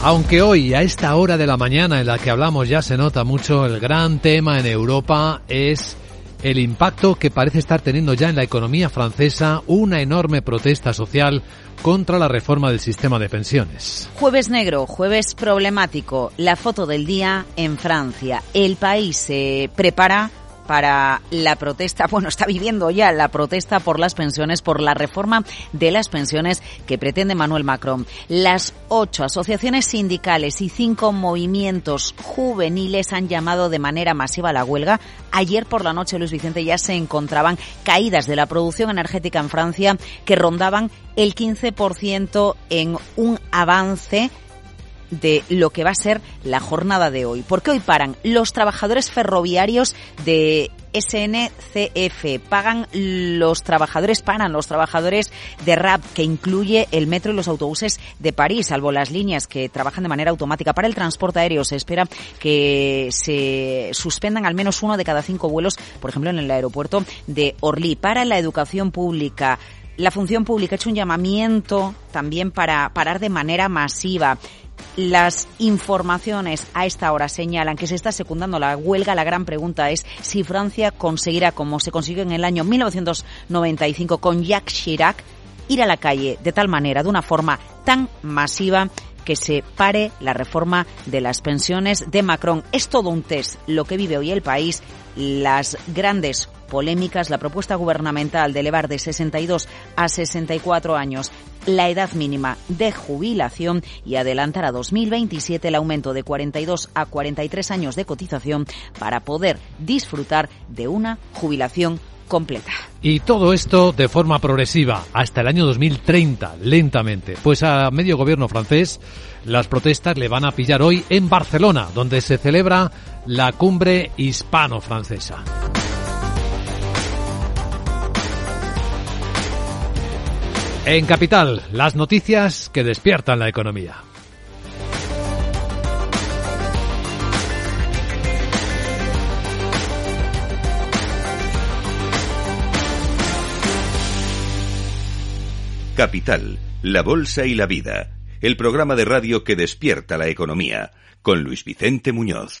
Aunque hoy, a esta hora de la mañana en la que hablamos, ya se nota mucho, el gran tema en Europa es el impacto que parece estar teniendo ya en la economía francesa una enorme protesta social contra la reforma del sistema de pensiones. Jueves negro, jueves problemático, la foto del día en Francia. El país se prepara para la protesta, bueno, está viviendo ya la protesta por las pensiones, por la reforma de las pensiones que pretende Manuel Macron. Las ocho asociaciones sindicales y cinco movimientos juveniles han llamado de manera masiva a la huelga. Ayer por la noche, Luis Vicente, ya se encontraban caídas de la producción energética en Francia que rondaban el 15% en un avance de lo que va a ser la jornada de hoy. Porque hoy paran los trabajadores ferroviarios de SNCF, pagan los trabajadores, paran los trabajadores de RAP, que incluye el metro y los autobuses de París, salvo las líneas que trabajan de manera automática. Para el transporte aéreo se espera que se suspendan al menos uno de cada cinco vuelos, por ejemplo, en el aeropuerto de Orly. Para la educación pública, la función pública ha hecho un llamamiento también para parar de manera masiva. Las informaciones a esta hora señalan que se está secundando la huelga. La gran pregunta es si Francia conseguirá, como se consiguió en el año 1995 con Jacques Chirac, ir a la calle de tal manera, de una forma tan masiva, que se pare la reforma de las pensiones de Macron. Es todo un test lo que vive hoy el país, las grandes polémicas, la propuesta gubernamental de elevar de 62 a 64 años la edad mínima de jubilación y adelantar a 2027 el aumento de 42 a 43 años de cotización para poder disfrutar de una jubilación completa. Y todo esto de forma progresiva hasta el año 2030, lentamente. Pues a medio gobierno francés las protestas le van a pillar hoy en Barcelona, donde se celebra la cumbre hispano-francesa. En Capital, las noticias que despiertan la economía. Capital, la Bolsa y la Vida, el programa de radio que despierta la economía, con Luis Vicente Muñoz.